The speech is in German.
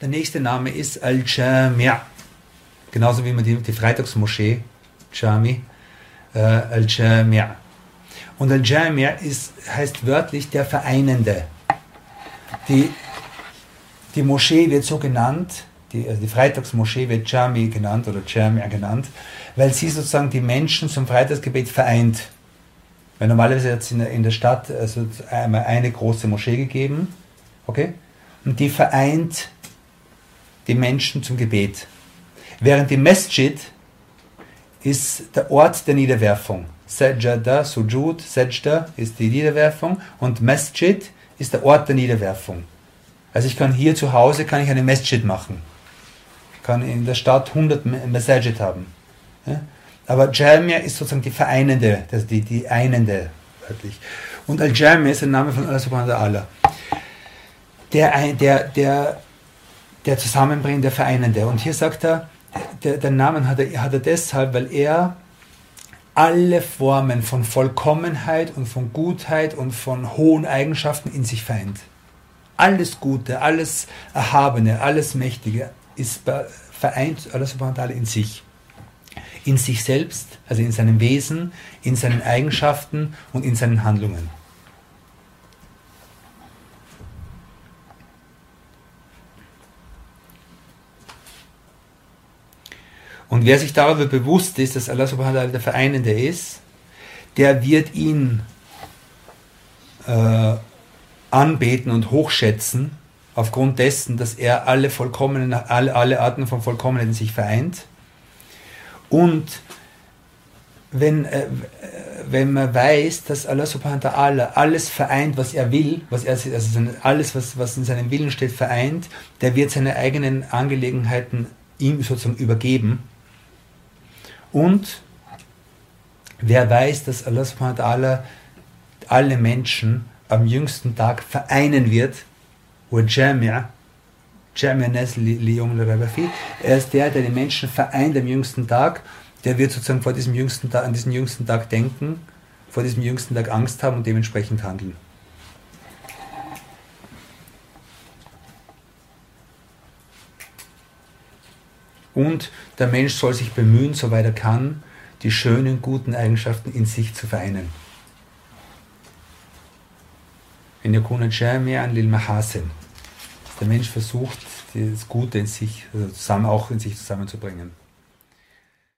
Der nächste Name ist Al-Jami'. Genauso wie man die, die Freitagsmoschee, Jami, äh, Al-Jami'. Und Al-Jami' ist, heißt wörtlich der Vereinende. Die, die Moschee wird so genannt, die, also die Freitagsmoschee wird Jami genannt oder Jami genannt, weil sie sozusagen die Menschen zum Freitagsgebet vereint. Weil normalerweise hat es in der, in der Stadt also einmal eine große Moschee gegeben, okay? Und die vereint die Menschen zum Gebet. Während die Masjid ist der Ort der Niederwerfung. Sajada, Sujud, Sajda ist die Niederwerfung und Masjid ist der Ort der Niederwerfung. Also ich kann hier zu Hause kann ich eine Masjid machen kann in der Stadt 100 Masajid haben. Ja? Aber Jamia ist sozusagen die vereinende, die, die einende, wörtlich. Und Al-Jamia ist der Name von Allah subhanahu wa ta'ala. Der, der, der, der Zusammenbringende, der Vereinende. Und hier sagt er, der, der Namen hat er, hat er deshalb, weil er alle Formen von Vollkommenheit und von Gutheit und von hohen Eigenschaften in sich vereint. Alles Gute, alles Erhabene, alles Mächtige, ist vereint Allah subhanahu wa ta'ala in sich. In sich selbst, also in seinem Wesen, in seinen Eigenschaften und in seinen Handlungen. Und wer sich darüber bewusst ist, dass Allah subhanahu wa ta'ala der Vereinende ist, der wird ihn äh, anbeten und hochschätzen aufgrund dessen, dass er alle, vollkommenen, alle, alle Arten von Vollkommenheit in sich vereint. Und wenn, äh, wenn man weiß, dass Allah subhanahu wa ta'ala alles vereint, was er will, was er, also alles, was, was in seinem Willen steht, vereint, der wird seine eigenen Angelegenheiten ihm sozusagen übergeben. Und wer weiß, dass Allah subhanahu wa ta'ala alle Menschen am jüngsten Tag vereinen wird, والجامع جامع الناس ليوم لا ريب فيه er ist der, der die Menschen vereint am jüngsten Tag, der wird sozusagen vor diesem jüngsten Tag, an diesen jüngsten Tag denken, vor diesem jüngsten Tag Angst haben und dementsprechend handeln. Und der Mensch soll sich bemühen, soweit er kann, die schönen, guten Eigenschaften in sich zu vereinen. In yakuna jami'an lil mahasin der Mensch versucht, das Gute in sich, also zusammen, auch in sich zusammenzubringen.